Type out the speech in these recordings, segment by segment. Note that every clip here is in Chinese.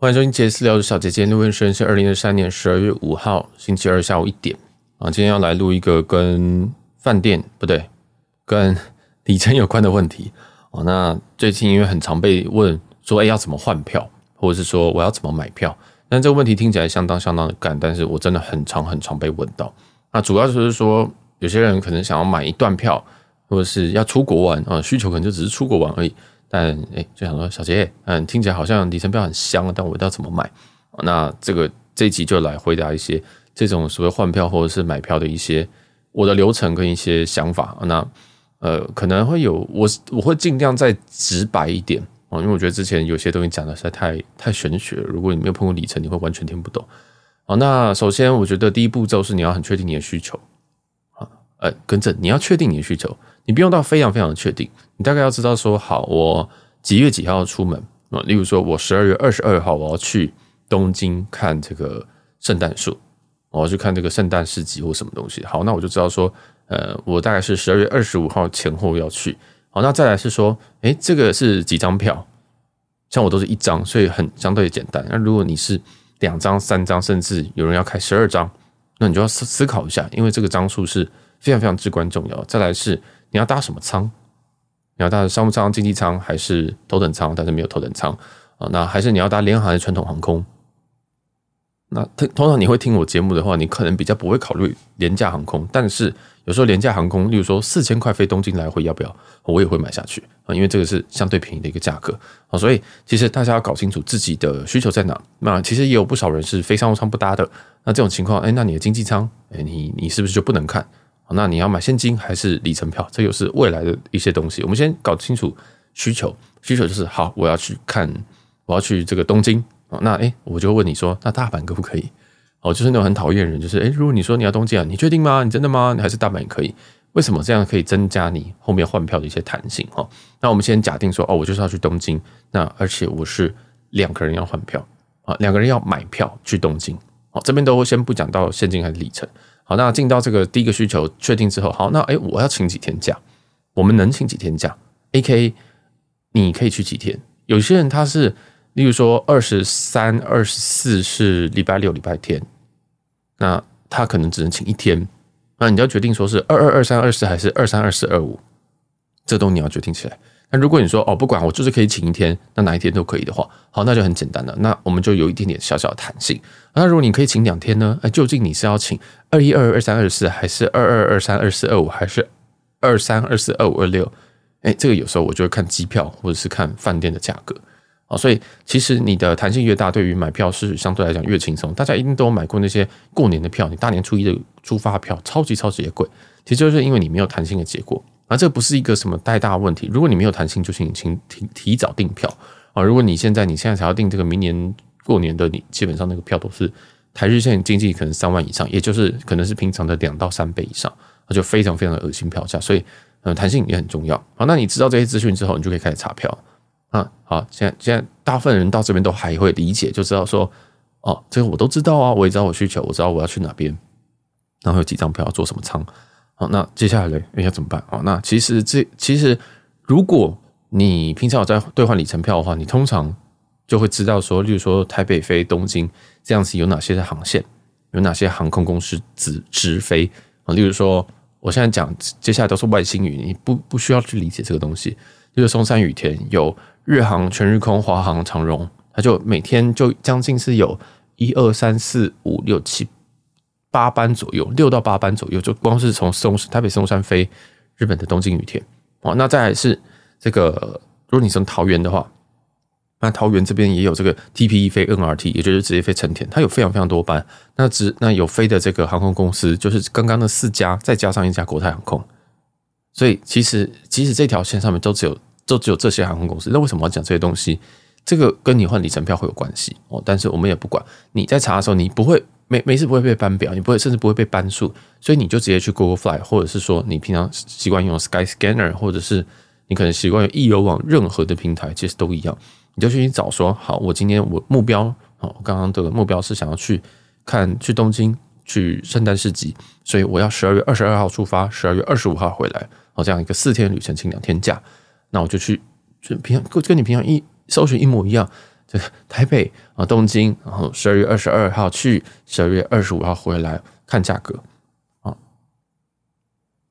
欢迎收听杰斯聊的小姐姐，录音时间是二零二三年十二月五号星期二下午一点啊。今天要来录一个跟饭店不对，跟里程有关的问题啊。那最近因为很常被问说，哎，要怎么换票，或者是说我要怎么买票？但这个问题听起来相当相当的干，但是我真的很常很常被问到。那主要就是说，有些人可能想要买一段票，或者是要出国玩啊，需求可能就只是出国玩而已。但哎，就想说小杰，嗯，听起来好像里程票很香，但我要怎么买？那这个这一集就来回答一些这种所谓换票或者是买票的一些我的流程跟一些想法。那呃，可能会有我我会尽量再直白一点啊，因为我觉得之前有些东西讲的实在太太玄学了。如果你没有碰过里程，你会完全听不懂。好，那首先我觉得第一步骤是你要很确定你的需求啊，呃，跟着你要确定你的需求。你不用到非常非常的确定，你大概要知道说，好，我几月几号出门啊？例如说，我十二月二十二号我要去东京看这个圣诞树，我要去看这个圣诞市集或什么东西。好，那我就知道说，呃，我大概是十二月二十五号前后要去。好，那再来是说，诶，这个是几张票？像我都是一张，所以很相对简单。那如果你是两张、三张，甚至有人要开十二张，那你就要思思考一下，因为这个张数是非常非常至关重要。再来是。你要搭什么舱？你要搭商务舱、经济舱还是头等舱？但是没有头等舱啊？那还是你要搭联航还是传统航空？那通通常你会听我节目的话，你可能比较不会考虑廉价航空。但是有时候廉价航空，例如说四千块飞东京来回，要不要？我也会买下去啊，因为这个是相对便宜的一个价格啊。所以其实大家要搞清楚自己的需求在哪。那其实也有不少人是非商务舱不搭的。那这种情况，哎，那你的经济舱，哎，你你是不是就不能看？那你要买现金还是里程票？这又是未来的一些东西。我们先搞清楚需求，需求就是好，我要去看，我要去这个东京。那诶，我就问你说，那大阪可不可以？哦，就是那种很讨厌人，就是诶，如果你说你要东京啊，你确定吗？你真的吗？你还是大阪也可以？为什么这样可以增加你后面换票的一些弹性？哈，那我们先假定说，哦，我就是要去东京，那而且我是两个人要换票啊，两个人要买票去东京。好，这边都先不讲到现金还是里程。好，那进到这个第一个需求确定之后，好，那诶，我要请几天假？我们能请几天假？AK，你可以去几天？有些人他是，例如说二十三、二十四是礼拜六、礼拜天，那他可能只能请一天。那你要决定说是二二、二三、二四还是二三、二四、二五，这都你要决定起来。那如果你说哦，不管我就是可以请一天，那哪一天都可以的话，好，那就很简单了。那我们就有一点点小小的弹性。那如果你可以请两天呢？哎，究竟你是要请二一、二二、二三、二四，还是二二、二三、二四、二五，还是二三、二四、二五、二六？哎，这个有时候我就会看机票或者是看饭店的价格啊。所以其实你的弹性越大，对于买票是相对来讲越轻松。大家一定都有买过那些过年的票，你大年初一的出发票超级超级的贵，其实就是因为你没有弹性的结果。那这不是一个什么太大问题。如果你没有弹性，就请请提提早订票啊。如果你现在你现在才要订这个明年过年的，你基本上那个票都是台日线经济可能三万以上，也就是可能是平常的两到三倍以上，那就非常非常的恶心票价。所以，嗯，弹性也很重要。好，那你知道这些资讯之后，你就可以开始查票啊。好，现在现在大部分人到这边都还会理解，就知道说，哦，这个我都知道啊，我也知道我需求，我知道我要去哪边，然后有几张票要做什么仓。好，那接下来呢？要怎么办？好，那其实这其实，如果你平常有在兑换里程票的话，你通常就会知道说，例如说台北飞东京这样子有哪些的航线，有哪些航空公司直直飞啊？例如说，我现在讲接下来都是外星语，你不不需要去理解这个东西。例如松山羽田有日航、全日空、华航、长荣，它就每天就将近是有一二三四五六七。八班左右，六到八班左右，就光是从松台北松山飞日本的东京羽田哦。那再来是这个，如果你从桃园的话，那桃园这边也有这个 TPE 飞 NRT，也就是直接飞成田，它有非常非常多班。那只那有飞的这个航空公司，就是刚刚的四家，再加上一家国泰航空。所以其实其实这条线上面都只有都只有这些航空公司。那为什么要讲这些东西？这个跟你换里程票会有关系哦。但是我们也不管，你在查的时候，你不会。没没事不会被班表，你不会甚至不会被班数，所以你就直接去 Google Fly，或者是说你平常习惯用 Sky Scanner，或者是你可能习惯用易游网，任何的平台其实都一样，你就去找说好，我今天我目标哦，刚刚这个目标是想要去看去东京去圣诞市集，所以我要十二月二十二号出发，十二月二十五号回来，哦，这样一个四天旅程，请两天假，那我就去就平常跟你平常一搜寻一模一样。就是台北啊东京，然后十二月二十二号去，十二月二十五号回来看价格啊。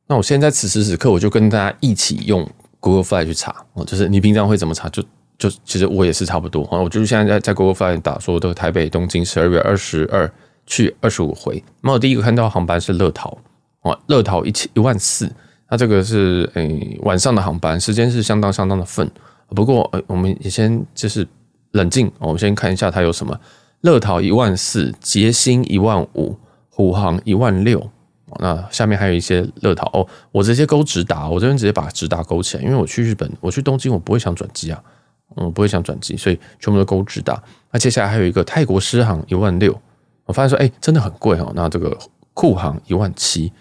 那我现在此时此刻，我就跟大家一起用 Google Fly 去查哦，就是你平常会怎么查？就就其实我也是差不多啊，我就是现在在在 Google Fly 打说的台北东京十二月二十二去二十五回。那我第一个看到航班是乐桃哦，乐桃一千一万四。它这个是诶、晚上的航班，时间是相当相当的份。不过呃，我们也先就是冷静，我们先看一下它有什么：乐淘一万四，捷星一万五，虎航一万六。那下面还有一些乐淘哦，我直接勾直达，我这边直接把直达勾起来，因为我去日本，我去东京，我不会想转机啊，我不会想转机，所以全部都勾直达。那接下来还有一个泰国狮航一万六，我发现说哎、真的很贵哦。那这个酷航一万七。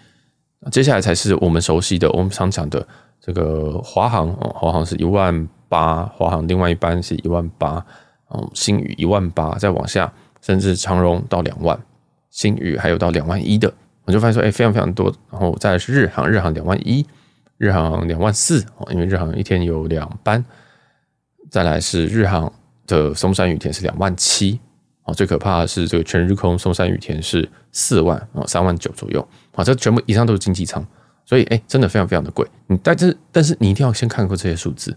接下来才是我们熟悉的，我们常讲的这个华航哦，华航是一万八，华航另外一班是一万八，嗯，新宇一万八，再往下甚至长荣到两万，新宇还有到两万一的，我就发现说，哎，非常非常多。然后再是日航，日航两万一，日航两万四哦，因为日航一天有两班。再来是日航的松山羽田是两万七。哦最可怕的是这个全日空松山羽田是四万啊，三万九左右啊，这全部以上都是经济舱，所以哎，真的非常非常的贵。你但是但是你一定要先看过这些数字，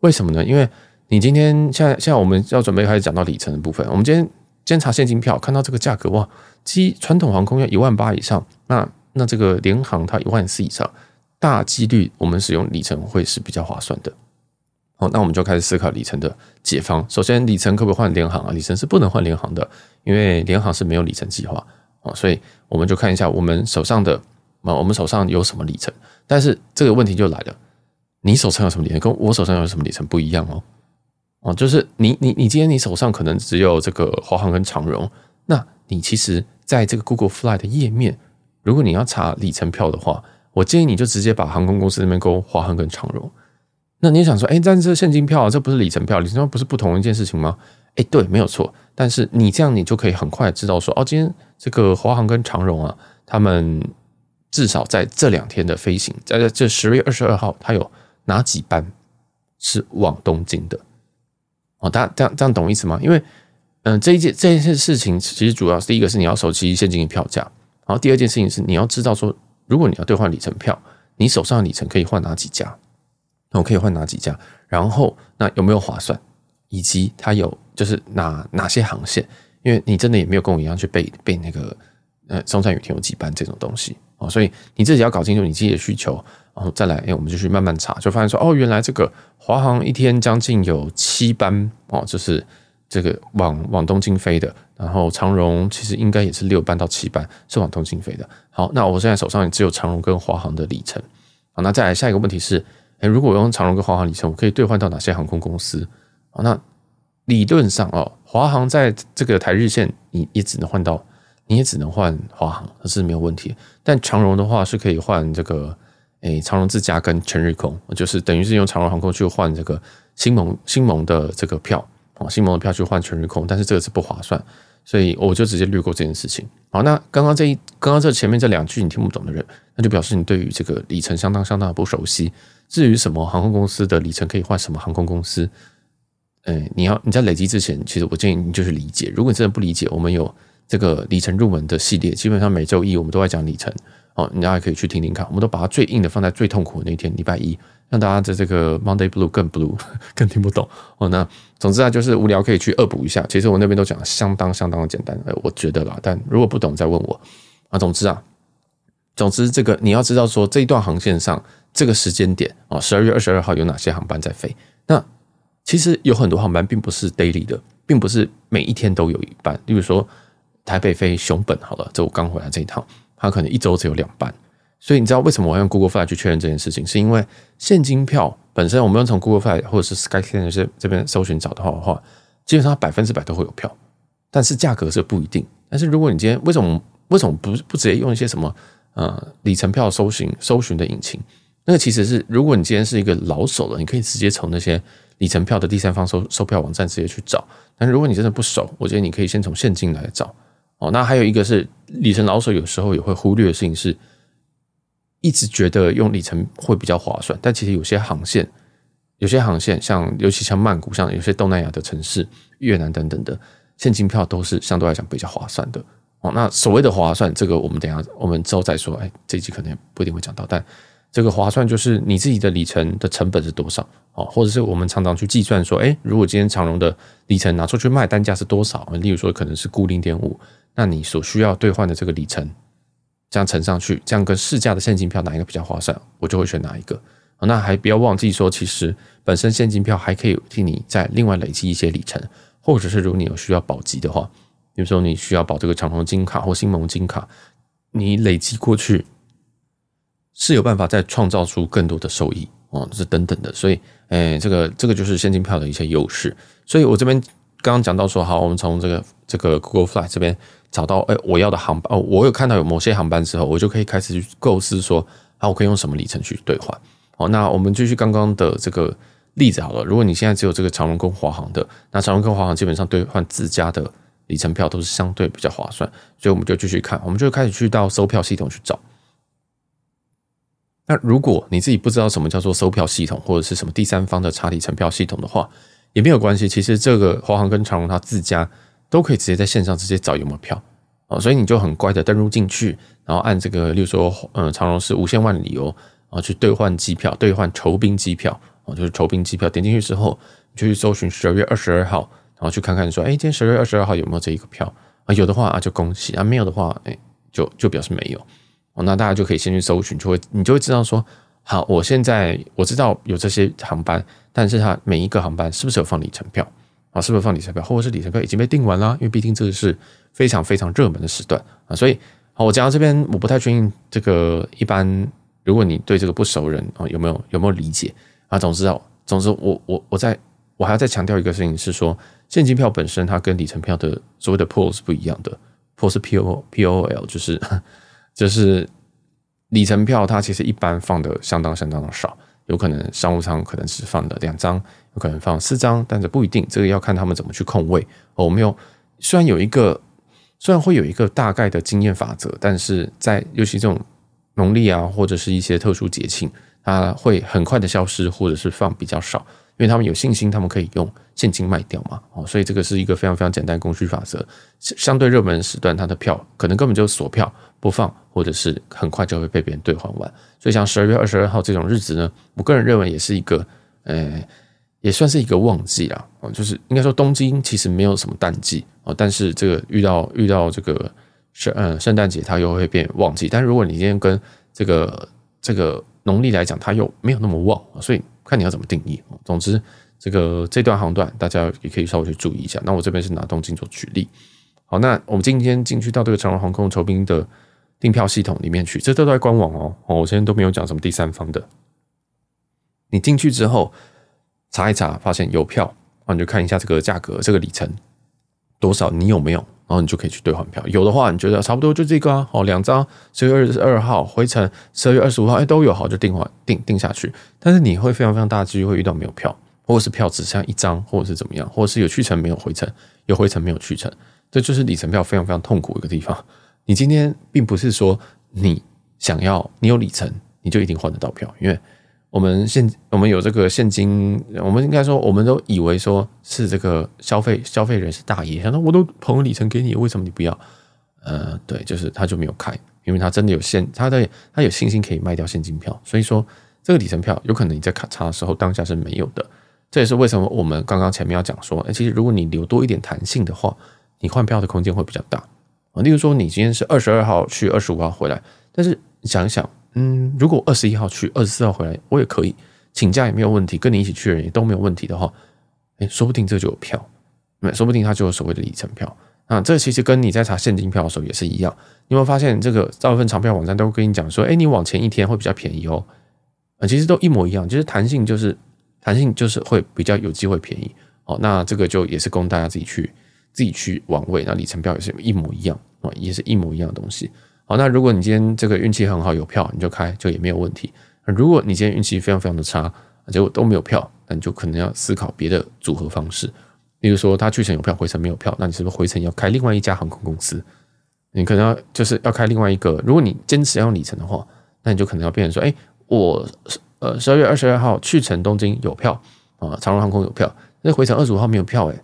为什么呢？因为你今天现在现在我们要准备开始讲到里程的部分，我们今天今天查现金票看到这个价格哇，机传统航空要一万八以上，那那这个联航它一万四以上，大几率我们使用里程会是比较划算的。好，那我们就开始思考里程的解方。首先，里程可不可以换联航啊？里程是不能换联航的，因为联航是没有里程计划啊。所以，我们就看一下我们手上的啊，我们手上有什么里程。但是这个问题就来了，你手上有什么里程，跟我手上有什么里程不一样哦。哦，就是你你你今天你手上可能只有这个华航跟长荣，那你其实在这个 Google Fly 的页面，如果你要查里程票的话，我建议你就直接把航空公司那边勾华航跟长荣。那你想说，哎、但是现金票啊，这不是里程票，里程票不是不同一件事情吗？哎、对，没有错。但是你这样，你就可以很快知道说，哦，今天这个华航跟长荣啊，他们至少在这两天的飞行，在这十月二十二号，它有哪几班是往东京的？哦，大家这样这样懂意思吗？因为，嗯、这一件这一件事情，其实主要是第一个是你要熟悉现金的票价，然后第二件事情是你要知道说，如果你要兑换里程票，你手上的里程可以换哪几家？我可以换哪几家？然后那有没有划算？以及它有就是哪哪些航线？因为你真的也没有跟我一样去背背那个呃松山羽田有几班这种东西哦，所以你自己要搞清楚你自己的需求，然后再来，哎，我们就去慢慢查，就发现说哦，原来这个华航一天将近有七班哦，就是这个往往东京飞的，然后长荣其实应该也是六班到七班是往东京飞的。好，那我现在手上也只有长荣跟华航的里程。好，那再来下一个问题是。哎，如果我用长荣跟华航里程，我可以兑换到哪些航空公司？哦，那理论上哦，华航在这个台日线，你也只能换到，你也只能换华航，这是没有问题。但长荣的话是可以换这个，哎，长荣自家跟全日空，就是等于是用长荣航空去换这个新盟新盟的这个票，哦，新盟的票去换全日空，但是这个是不划算，所以我就直接略过这件事情。好，那刚刚这一刚刚这前面这两句你听不懂的人，那就表示你对于这个里程相当相当的不熟悉。至于什么航空公司的里程可以换什么航空公司，诶，你要你在累积之前，其实我建议你就是理解。如果你真的不理解，我们有这个里程入门的系列，基本上每周一我们都在讲里程哦，你大家可以去听听看。我们都把它最硬的放在最痛苦的那天，礼拜一，让大家在这个 Monday Blue 更 Blue 更听不懂哦。那总之啊，就是无聊可以去恶补一下。其实我那边都讲相当相当的简单，我觉得啦。但如果不懂再问我啊。总之啊，总之这个你要知道说这一段航线上。这个时间点啊，十二月二十二号有哪些航班在飞？那其实有很多航班并不是 daily 的，并不是每一天都有一班。例如说，台北飞熊本好了，这我刚回来这一趟，它可能一周只有两班。所以你知道为什么我要用 Google Fly 去确认这件事情？是因为现金票本身，我们用从 Google Fly 或者是 Skyscanner 这这边搜寻找的话的话，基本上百分之百都会有票，但是价格是不一定。但是如果你今天为什么为什么不不直接用一些什么呃里程票搜寻搜寻的引擎？那个其实是，如果你今天是一个老手了，你可以直接从那些里程票的第三方售售票网站直接去找。但是如果你真的不熟，我觉得你可以先从现金来找。哦，那还有一个是里程老手有时候也会忽略的事情是，一直觉得用里程会比较划算，但其实有些航线有些航线，像尤其像曼谷，像有些东南亚的城市、越南等等的，现金票都是相对来讲比较划算的哦。那所谓的划算，这个我们等下我们之后再说。哎，这一集可能也不一定会讲到，但这个划算就是你自己的里程的成本是多少哦，或者是我们常常去计算说，哎，如果今天长荣的里程拿出去卖，单价是多少？例如说可能是固零点五，那你所需要兑换的这个里程，这样乘上去，这样跟市价的现金票哪一个比较划算？我就会选哪一个。那还不要忘记说，其实本身现金票还可以替你再另外累积一些里程，或者是如果你有需要保级的话，比如说你需要保这个长荣金卡或新盟金卡，你累积过去是有办法再创造出更多的收益哦，这等等的。所以，哎，这个这个就是现金票的一些优势。所以我这边刚刚讲到说，好，我们从这个这个 Google Flight 这边找到哎我要的航班哦，我有看到有某些航班之后，我就可以开始去构思说，啊，我可以用什么里程去兑换。好，那我们继续刚刚的这个例子好了。如果你现在只有这个长荣跟华航的，那长荣跟华航基本上兑换自家的里程票都是相对比较划算，所以我们就继续看，我们就开始去到搜票系统去找。那如果你自己不知道什么叫做收票系统，或者是什么第三方的查里程票系统的话，也没有关系。其实这个华航跟长荣它自家都可以直接在线上直接找有没有票啊，所以你就很乖的登录进去，然后按这个，例如说，嗯，长荣是无限万里游。啊，去兑换机票，兑换酬宾机票，啊，就是酬宾机票。点进去之后，你就去搜寻十二月二十二号，然后去看看说，哎，今天十二月二十二号有没有这一个票啊？有的话啊，就恭喜啊；没有的话，哎，就就表示没有。哦，那大家就可以先去搜寻，就会你就会知道说，好，我现在我知道有这些航班，但是它每一个航班是不是有放里程票啊？是不是放里程票，或者是里程票已经被订完了？因为毕竟这个是非常非常热门的时段啊，所以好，我讲到这边，我不太确定这个一般。如果你对这个不熟人啊，有没有有没有理解啊？总之啊，总之我我我在我还要再强调一个事情是说，现金票本身它跟里程票的所谓的 pol 是不一样的 pol 是 P O P O L，就是就是里程票它其实一般放的相当相当的少，有可能商务舱可能只放了两张，有可能放四张，但是不一定，这个要看他们怎么去控位。我没有，虽然有一个虽然会有一个大概的经验法则，但是在尤其这种。农历啊，或者是一些特殊节庆，它会很快的消失，或者是放比较少，因为他们有信心，他们可以用现金卖掉嘛。哦，所以这个是一个非常非常简单供需法则。相对热门时段，它的票可能根本就锁票不放，或者是很快就会被别人兑换完。所以像十二月二十二号这种日子呢，我个人认为也是一个，呃，也算是一个旺季啦。哦，就是应该说东京其实没有什么淡季哦，但是这个遇到遇到这个。圣嗯，圣诞节它又会变旺季，但如果你今天跟这个这个农历来讲，它又没有那么旺，所以看你要怎么定义。总之，这个这段航段大家也可以稍微去注意一下。那我这边是拿东京做举例。好，那我们今天进去到这个长荣航空酬宾的订票系统里面去，这都在官网哦。哦，我现在都没有讲什么第三方的。你进去之后查一查，发现有票，那你就看一下这个价格，这个里程多少，你有没有？然后你就可以去兑换票，有的话你觉得差不多就这个啊，哦，两张十月二十二号回程，十二月二十五号，哎，都有，好就订换订订下去。但是你会非常非常大的几率会遇到没有票，或者是票只剩一张，或者是怎么样，或者是有去程没有回程，有回程没有去程，这就是里程票非常非常痛苦一个地方。你今天并不是说你想要你有里程你就一定换得到票，因为。我们现我们有这个现金，我们应该说，我们都以为说是这个消费消费人是大爷，想说我都捧个里程给你，为什么你不要？呃，对，就是他就没有开，因为他真的有现，他的他有信心可以卖掉现金票，所以说这个里程票有可能你在卡查的时候当下是没有的。这也是为什么我们刚刚前面要讲说，哎，其实如果你留多一点弹性的话，你换票的空间会比较大啊。例如说，你今天是二十二号去，二十五号回来，但是想一想。嗯，如果二十一号去，二十四号回来，我也可以请假也没有问题，跟你一起去的人也都没有问题的话，哎，说不定这就有票，那说不定它就有所谓的里程票啊。这其实跟你在查现金票的时候也是一样。你有没有发现，这个大部分长票网站都会跟你讲说，哎，你往前一天会比较便宜哦。啊，其实都一模一样，就是弹性就是弹性就是会比较有机会便宜哦。那这个就也是供大家自己去自己去玩味。那里程票也是一模一样啊，也是一模一样的东西。好，那如果你今天这个运气很好，有票你就开，就也没有问题。如果你今天运气非常非常的差，结果都没有票，那你就可能要思考别的组合方式。例如说，他去程有票，回程没有票，那你是不是回程要开另外一家航空公司？你可能要就是要开另外一个。如果你坚持要用里程的话，那你就可能要变成说，哎，我呃十二月二十二号去程东京有票啊，长荣航空有票，那回程二十五号没有票诶，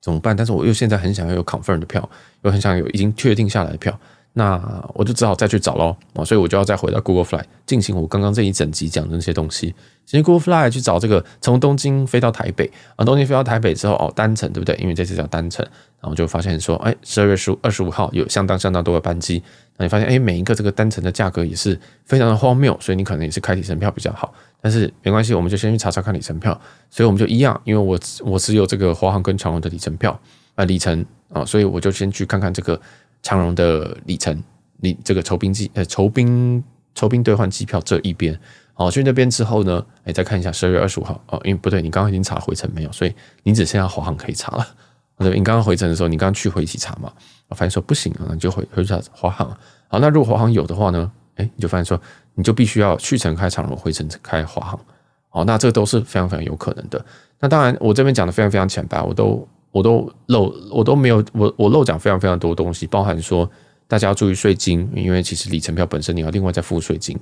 怎么办？但是我又现在很想要有 confirm 的票，又很想有已经确定下来的票。那我就只好再去找喽啊，所以我就要再回到 Google Fly 进行我刚刚这一整集讲的那些东西。先 Google Fly 去找这个从东京飞到台北啊，东京飞到台北之后哦，单程对不对？因为这次叫单程，然后就发现说，哎，十二月十五、二十五号有相当相当多的班机，那你发现哎，每一个这个单程的价格也是非常的荒谬，所以你可能也是开里程票比较好。但是没关系，我们就先去查查看里程票。所以我们就一样，因为我我只有这个华航跟长荣的里程票啊，里程啊，所以我就先去看看这个。长荣的里程，你这个酬宾机呃酬宾酬宾兑换机票这一边，好，去那边之后呢，哎，再看一下十二月二十五号哦，因为不对，你刚刚已经查回程没有，所以你只剩下华航可以查了。对，你刚刚回程的时候，你刚刚去回一起查嘛，发现说不行啊，你就回回查华航。好，那如果华航有的话呢，哎，你就发现说你就必须要去程开长荣，回程开华航。好，那这都是非常非常有可能的。那当然，我这边讲的非常非常浅白，我都。我都漏，我都没有，我我漏讲非常非常多东西，包含说大家要注意税金，因为其实里程票本身你要另外再付税金。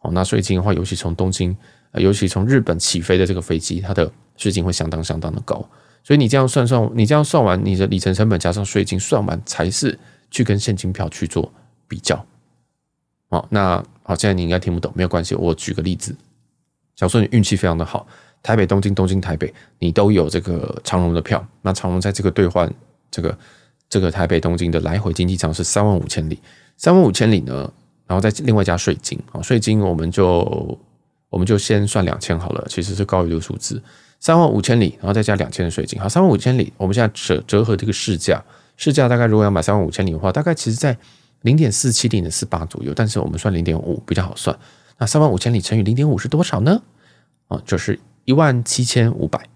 哦，那税金的话，尤其从东京，尤其从日本起飞的这个飞机，它的税金会相当相当的高。所以你这样算算，你这样算完你的里程成本加上税金算完，才是去跟现金票去做比较。哦，那好，现在你应该听不懂，没有关系，我举个例子，假如说你运气非常的好。台北、东京、东京、台北，你都有这个长荣的票。那长荣在这个兑换这个这个台北、东京的来回经济舱是三万五千里，三万五千里呢，然后再另外加税金啊，税金我们就我们就先算两千好了，其实是高于这个数字，三万五千里，然后再加两千的税金，好，三万五千里，我们现在折折合这个市价，市价大概如果要买三万五千里的话，大概其实在零点四七、零点四八左右，但是我们算零点五比较好算。那三万五千里乘以零点五是多少呢？啊，就是。一万七千五百，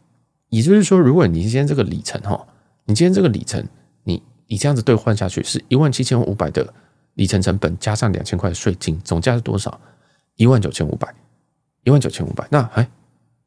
也就是说，如果你今天这个里程哈，你今天这个里程，你你这样子兑换下去是一万七千五百的里程成本加上两千块的税金，总价是多少？一万九千五百，一万九千五百。那哎，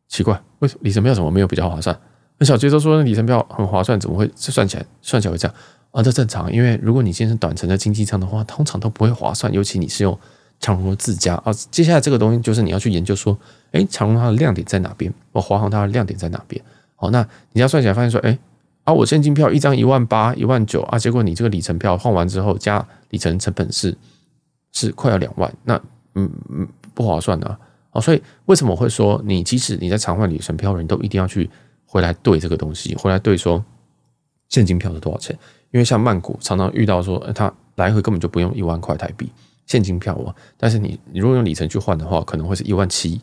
奇怪，为什么里程票怎么没有比较划算？那小杰都说里程票很划算，怎么会算起来算起来会这样啊？这正常，因为如果你今天是短程的经济舱的话，通常都不会划算，尤其你是用。长荣的自家啊，接下来这个东西就是你要去研究说，哎，长荣它的亮点在哪边？哦，华航它的亮点在哪边？好，那你要算起来发现说，哎，啊，我现金票一张一万八、一万九啊，结果你这个里程票换完之后加里程成本是是快要两万，那嗯嗯不划算的啊。哦，所以为什么我会说，你即使你在常换里程票的人都一定要去回来对这个东西，回来对说现金票是多少钱？因为像曼谷常常遇到说，它来回根本就不用一万块台币。现金票哦，但是你你如果用里程去换的话，可能会是一万七，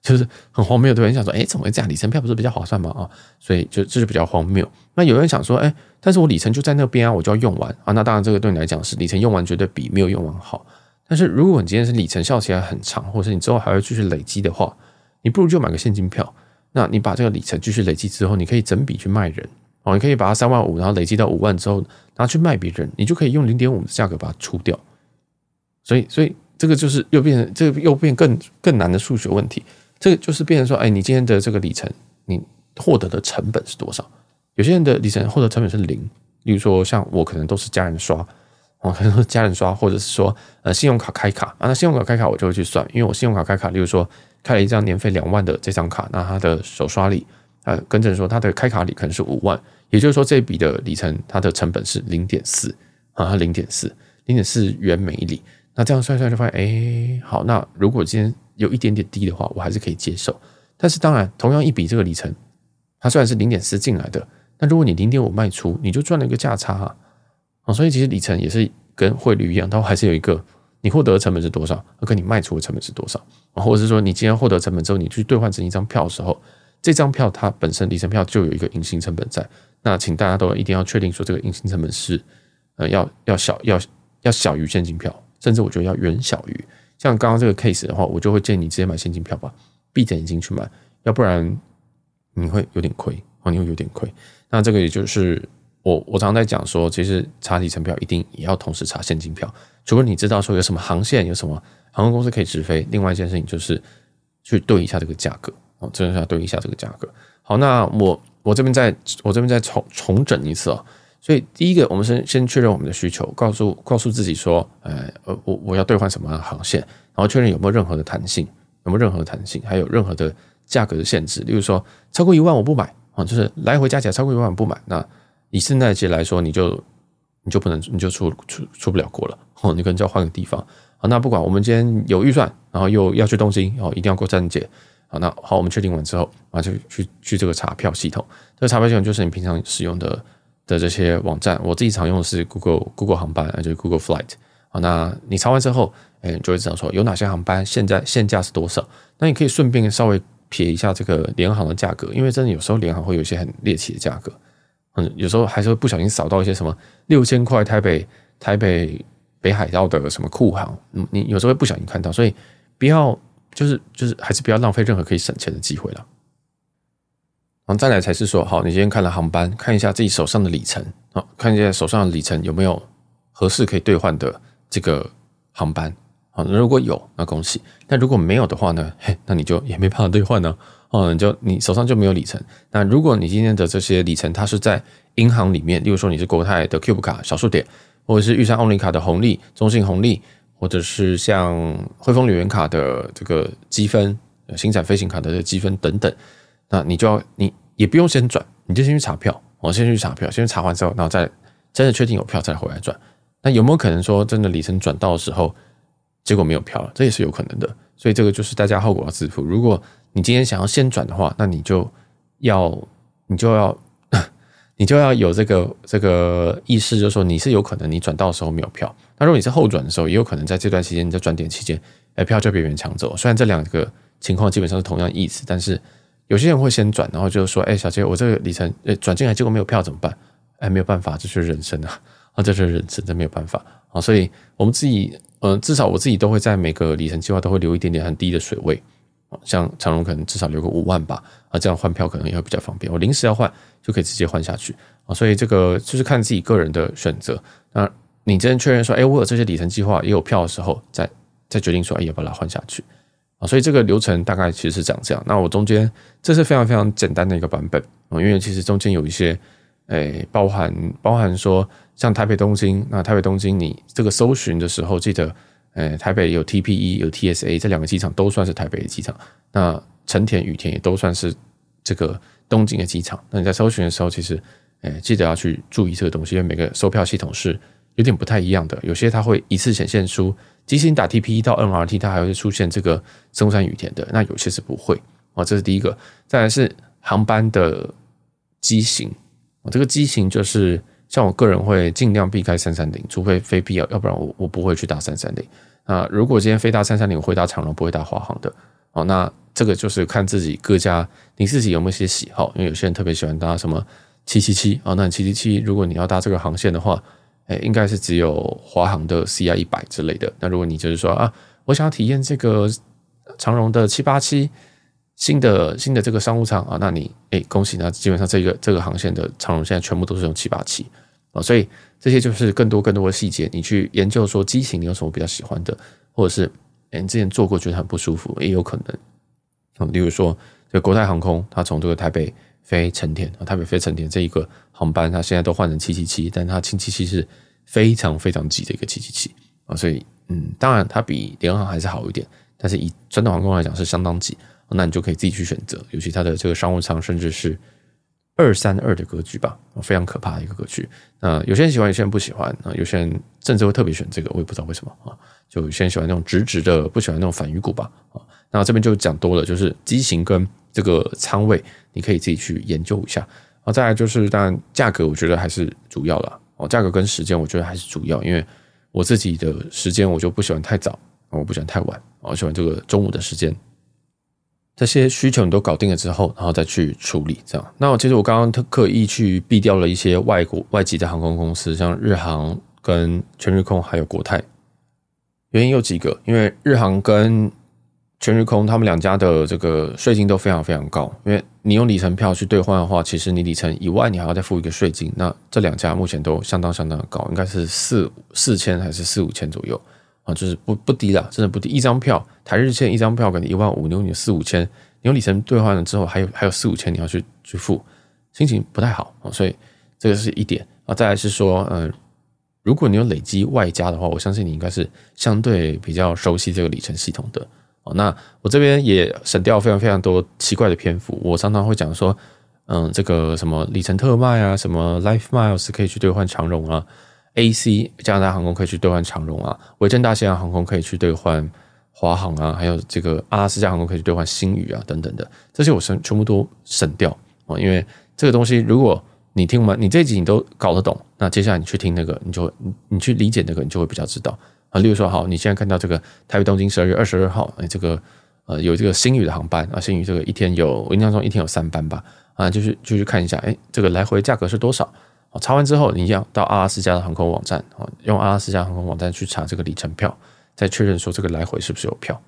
就是很荒谬。对，你想说，哎，怎么会这样？里程票不是比较划算吗？啊，所以就这是比较荒谬。那有人想说，哎，但是我里程就在那边啊，我就要用完啊。那当然，这个对你来讲是里程用完绝对比没有用完好。但是如果你今天是里程效期还很长，或者是你之后还会继续累积的话，你不如就买个现金票。那你把这个里程继续累积之后，你可以整笔去卖人哦，你可以把它三万五，然后累积到五万之后拿去卖别人，你就可以用零点五的价格把它出掉。所以，所以这个就是又变成这个又变更更难的数学问题。这个就是变成说，哎，你今天的这个里程，你获得的成本是多少？有些人的里程获得成本是零，例如说像我可能都是家人刷，哦，可能是家人刷，或者是说呃信用卡开卡啊，那信用卡开卡我就会去算，因为我信用卡开卡，例如说开了一张年费两万的这张卡，那它的首刷礼呃，跟着说它的开卡礼可能是五万，也就是说这笔的里程它的成本是零点四啊，零点四零点四元每里。那这样算算就发现，哎，好，那如果今天有一点点低的话，我还是可以接受。但是当然，同样一笔这个里程，它虽然是零点四进来的，但如果你零点五卖出，你就赚了一个价差啊。啊，所以其实里程也是跟汇率一样，它还是有一个你获得的成本是多少，跟你卖出的成本是多少，或者是说你今天获得成本之后，你去兑换成一张票的时候，这张票它本身里程票就有一个隐形成本在。那请大家都一定要确定说，这个隐形成本是呃要要小要要小于现金票。甚至我觉得要远小于像刚刚这个 case 的话，我就会建议你直接买现金票吧，闭着眼睛去买，要不然你会有点亏哦，你会有点亏。那这个也就是我我常常在讲说，其实查里程票一定也要同时查现金票，除非你知道说有什么航线，有什么航空公司可以直飞。另外一件事情就是去对一下这个价格哦，真的要对一下这个价格。好，那我我这边再我这边再重重整一次啊。所以，第一个，我们先先确认我们的需求，告诉告诉自己说，呃，呃，我我要兑换什么航线，然后确认有没有任何的弹性，有没有任何的弹性，还有任何的价格的限制。例如说，超过一万我不买啊，就是来回加起来超过一万我不买。那以圣诞节来说，你就你就不能，你就出出出不了国了哦，你可能就要换个地方。好，那不管我们今天有预算，然后又要去东京，哦，一定要过圣诞节。好，那好，我们确定完之后，啊，就去去这个查票系统。这个查票系统就是你平常使用的的这些网站。我自己常用的是 Google Google 航班，就是 Google Flight。好，那你查完之后，哎，就会知道说有哪些航班现在现价是多少。那你可以顺便稍微瞥一下这个联航的价格，因为真的有时候联航会有一些很猎奇的价格。嗯，有时候还是会不小心扫到一些什么六千块台北台北。北海道的什么酷航，嗯，你有时候会不小心看到，所以不要就是就是还是不要浪费任何可以省钱的机会了。然后再来才是说，好，你今天看了航班，看一下自己手上的里程，好，看一下手上的里程有没有合适可以兑换的这个航班，好，如果有，那恭喜；但如果没有的话呢，嘿，那你就也没办法兑换呢，哦，你就你手上就没有里程。那如果你今天的这些里程它是在银行里面，例如说你是国泰的 Cube 卡小数点。或者是玉山欧林卡的红利、中信红利，或者是像汇丰旅游卡的这个积分、星展飞行卡的这个积分等等，那你就要你也不用先转，你就先去查票，我先去查票，先去查完之后，然后再真的确定有票再回来转。那有没有可能说真的里程转到的时候，结果没有票了？这也是有可能的。所以这个就是大家后果要自负。如果你今天想要先转的话，那你就要你就要。你就要有这个这个意识，就是说你是有可能你转到的时候没有票。那如果你是后转的时候，也有可能在这段期间你在转点期间，哎，票就被别人抢走。虽然这两个情况基本上是同样意思，但是有些人会先转，然后就说：“哎，小姐，我这个里程哎转进来，结果没有票怎么办？”哎，没有办法，这是人生啊！啊，这是人生，这没有办法啊。所以我们自己，嗯，至少我自己都会在每个里程计划都会留一点点很低的水位。像长荣可能至少留个五万吧，啊，这样换票可能也会比较方便。我临时要换就可以直接换下去啊，所以这个就是看自己个人的选择。那你真确认说，哎，我有这些里程计划也有票的时候，再再决定说，哎，要把它换下去所以这个流程大概其实是长这样。那我中间这是非常非常简单的一个版本啊，因为其实中间有一些，哎，包含包含说像台北东京，那台北东京你这个搜寻的时候记得。呃，台北有 TPE 有 TSA 这两个机场都算是台北的机场，那成田、羽田也都算是这个东京的机场。那你在搜寻的时候，其实，诶，记得要去注意这个东西，因为每个售票系统是有点不太一样的。有些它会一次显现出，即使你打 TPE 到 NRT，它还会出现这个松山雨田的。那有些是不会啊，这是第一个。再来是航班的机型啊，这个机型就是。像我个人会尽量避开三三零，除非非必要，要不然我我不会去搭三三零。啊，如果今天非搭三三零，我会搭长龙，不会搭华航的。哦，那这个就是看自己各家你自己有没有一些喜好，因为有些人特别喜欢搭什么七七七啊，那七七七如果你要搭这个航线的话，哎，应该是只有华航的 CI 一百之类的。那如果你就是说啊，我想要体验这个长荣的七八七。新的新的这个商务舱啊，那你哎恭喜，那基本上这个这个航线的长荣现在全部都是用七八七啊，所以这些就是更多更多的细节，你去研究说机型你有什么比较喜欢的，或者是哎你之前坐过觉得很不舒服，也有可能啊，例如说这国泰航空，它从这个台北飞成田啊，台北飞成田这一个航班，它现在都换成七七七，但它七七七是非常非常挤的一个七七七啊，所以嗯，当然它比联航还是好一点，但是以传统航空来讲是相当挤。那你就可以自己去选择，尤其它的这个商务舱，甚至是二三二的格局吧，非常可怕的一个格局。那有些人喜欢，有些人不喜欢啊。有些人甚至会特别选这个，我也不知道为什么啊。就有些人喜欢那种直直的，不喜欢那种反鱼骨吧啊。那这边就讲多了，就是机型跟这个仓位，你可以自己去研究一下啊。再来就是，当然价格，我觉得还是主要了哦。价格跟时间，我觉得还是主要，因为我自己的时间我就不喜欢太早，我不喜欢太晚，我喜欢这个中午的时间。这些需求你都搞定了之后，然后再去处理这样。那我其实我刚刚特刻意去避掉了一些外国外籍的航空公司，像日航跟全日空还有国泰。原因有几个，因为日航跟全日空他们两家的这个税金都非常非常高。因为你用里程票去兑换的话，其实你里程以外，你还要再付一个税金。那这两家目前都相当相当高，应该是四四千还是四五千左右。啊，就是不不低了，真的不低。一张票，台日线一张票可能一万五，你用你四五千，你用里程兑换了之后，还有还有四五千你要去去付，心情不太好啊。所以这个是一点啊。再来是说，嗯，如果你有累积外加的话，我相信你应该是相对比较熟悉这个里程系统的哦，那我这边也省掉非常非常多奇怪的篇幅。我常常会讲说，嗯，这个什么里程特卖啊，什么 Life Miles 可以去兑换长荣啊，AC 加拿大航空可以去兑换长荣啊，维珍大西洋航空可以去兑换华航啊，还有这个阿拉斯加航空可以去兑换星宇啊，等等的，这些我省全部都省掉啊，因为这个东西如果你听完，你这集你都搞得懂，那接下来你去听那个，你就你你去理解那个，你就会比较知道。啊，例如说，好，你现在看到这个台北东京十二月二十二号，哎，这个呃有这个星宇的航班啊，星宇这个一天有，我印象中一天有三班吧，啊，就是就去看一下，哎，这个来回价格是多少？啊，查完之后，你要到阿拉斯加的航空网站，啊，用阿拉斯加航空网站去查这个里程票，再确认说这个来回是不是有票。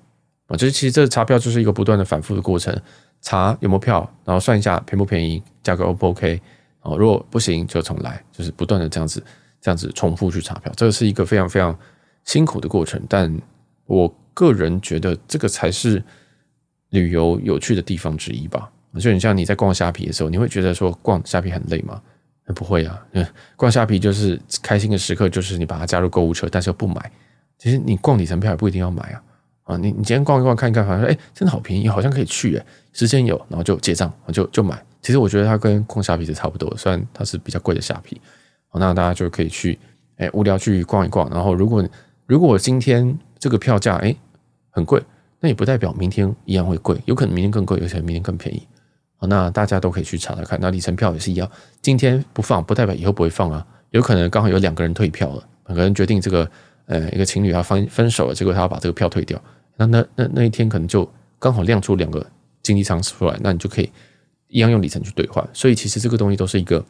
啊，就是其实这个查票就是一个不断的反复的过程，查有没有票，然后算一下便不便宜，价格 O 不 OK？啊，如果不行就重来，就是不断的这样子这样子重复去查票，这个是一个非常非常。辛苦的过程，但我个人觉得这个才是旅游有趣的地方之一吧。就你像你在逛虾皮的时候，你会觉得说逛虾皮很累吗？不会啊，逛虾皮就是开心的时刻，就是你把它加入购物车，但是又不买。其实你逛里程票也不一定要买啊。啊，你你今天逛一逛看一看，反正哎，真的好便宜，好像可以去哎，时间有，然后就结账，就就买。其实我觉得它跟逛虾皮是差不多，虽然它是比较贵的虾皮。那大家就可以去哎无聊去逛一逛，然后如果如果今天这个票价诶很贵，那也不代表明天一样会贵，有可能明天更贵，有可能明天更便宜。好那大家都可以去查查看。那里程票也是一样，今天不放不代表以后不会放啊，有可能刚好有两个人退票了，两个人决定这个呃一个情侣要分分手了，结果他要把这个票退掉，那那那那一天可能就刚好亮出两个经济舱出来，那你就可以一样用里程去兑换。所以其实这个东西都是一个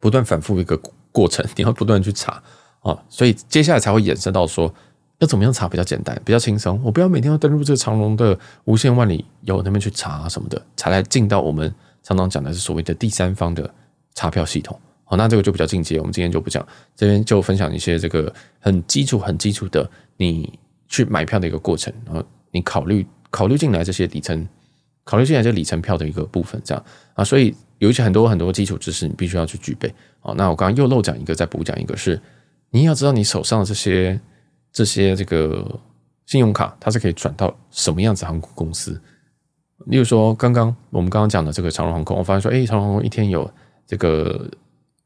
不断反复一个过程，你要不断去查。啊，所以接下来才会衍生到说，要怎么样查比较简单、比较轻松？我不要每天都登录这个长荣的无限万里游那边去查什么的，才来进到我们常常讲的是所谓的第三方的查票系统。好，那这个就比较进阶，我们今天就不讲，这边就分享一些这个很基础、很基础的你去买票的一个过程，然后你考虑考虑进来这些里程，考虑进来这里程票的一个部分，这样啊，所以有一些很多很多基础知识你必须要去具备。好，那我刚刚又漏讲一个，再补讲一个是。你要知道，你手上的这些这些这个信用卡，它是可以转到什么样子航空公司？例如说，刚刚我们刚刚讲的这个长荣航空，我发现说，哎，长荣航空一天有这个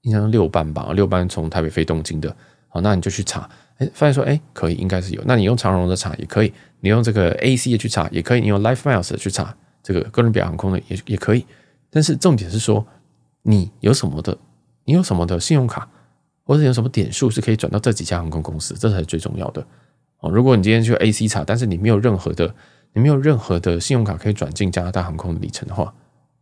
应该六班吧，六班从台北飞东京的，好，那你就去查，哎，发现说，哎，可以，应该是有。那你用长荣的查也可以，你用这个 AC 的去查也可以，你用 Life Miles 的去查，这个哥伦比亚航空的也也可以。但是重点是说，你有什么的，你有什么的信用卡？或者有什么点数是可以转到这几家航空公司，这才是最重要的哦。如果你今天去 AC 查，但是你没有任何的，你没有任何的信用卡可以转进加拿大航空的里程的话，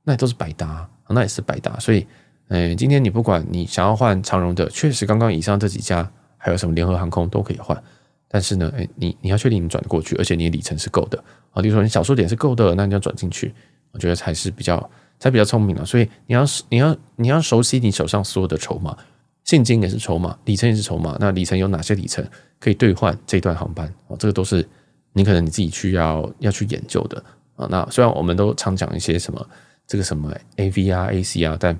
那也都是白搭，那也是白搭。所以，诶，今天你不管你想要换长荣的，确实刚刚以上这几家还有什么联合航空都可以换，但是呢，诶，你你要确定你转过去，而且你的里程是够的啊。例如说你小数点是够的，那你要转进去，我觉得才是比较才比较聪明的。所以你要你要你要熟悉你手上所有的筹码。现金也是筹码，里程也是筹码。那里程有哪些里程可以兑换这段航班？哦，这个都是你可能你自己需要要去研究的啊。那虽然我们都常讲一些什么这个什么 AV 啊、AC 啊，但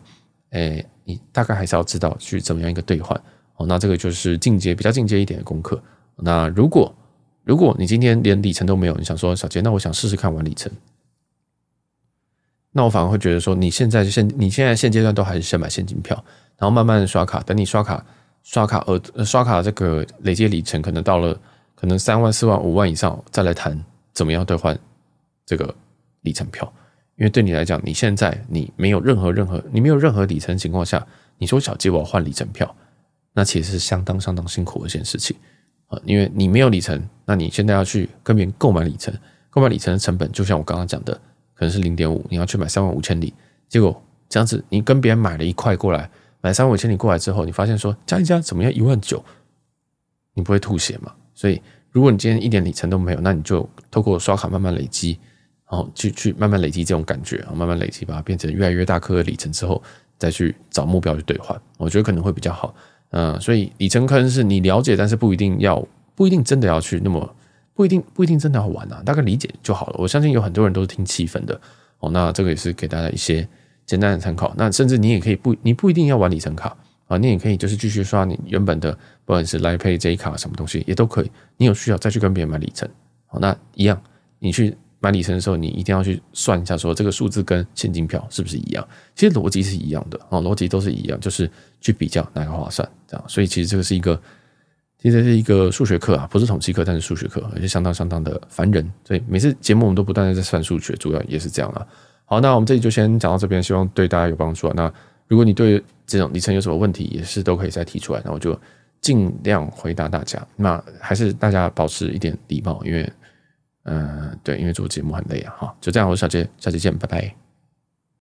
诶，你大概还是要知道去怎么样一个兑换哦。那这个就是进阶比较进阶一点的功课。那如果如果你今天连里程都没有，你想说小杰，那我想试试看玩里程，那我反而会觉得说，你现在现你现在现阶段都还是先买现金票。然后慢慢的刷卡，等你刷卡刷卡呃刷卡这个累积里程可能到了可能三万四万五万以上，再来谈怎么样兑换这个里程票。因为对你来讲，你现在你没有任何任何你没有任何里程情况下，你说小杰我要换里程票，那其实是相当相当辛苦的一件事情啊。因为你没有里程，那你现在要去跟别人购买里程，购买里程的成本就像我刚刚讲的，可能是零点五，你要去买三万五千里，结果这样子你跟别人买了一块过来。买三万五千里过来之后，你发现说加一加怎么样一万九，你不会吐血嘛？所以如果你今天一点里程都没有，那你就透过刷卡慢慢累积，然后去去慢慢累积这种感觉，然后慢慢累积把它变成越来越大颗的里程之后，再去找目标去兑换，我觉得可能会比较好。嗯，所以里程坑是你了解，但是不一定要不一定真的要去那么不一定不一定真的要玩啊，大概理解就好了。我相信有很多人都是听气氛的哦，那这个也是给大家一些。简单的参考，那甚至你也可以不，你不一定要玩里程卡啊，你也可以就是继续刷你原本的，不管是 Line Pay J 卡什么东西也都可以。你有需要再去跟别人买里程，好，那一样你去买里程的时候，你一定要去算一下，说这个数字跟现金票是不是一样？其实逻辑是一样的哦，逻辑都是一样，就是去比较哪个划算这样。所以其实这个是一个，其实是一个数学课啊，不是统计课，但是数学课，而且相当相当的烦人。所以每次节目我们都不断的在算数学，主要也是这样啊。好，那我们这里就先讲到这边，希望对大家有帮助啊。那如果你对这种里程有什么问题，也是都可以再提出来，那我就尽量回答大家。那还是大家保持一点礼貌，因为，嗯、对，因为做节目很累啊。好，就这样，我是小杰，下期见，拜拜。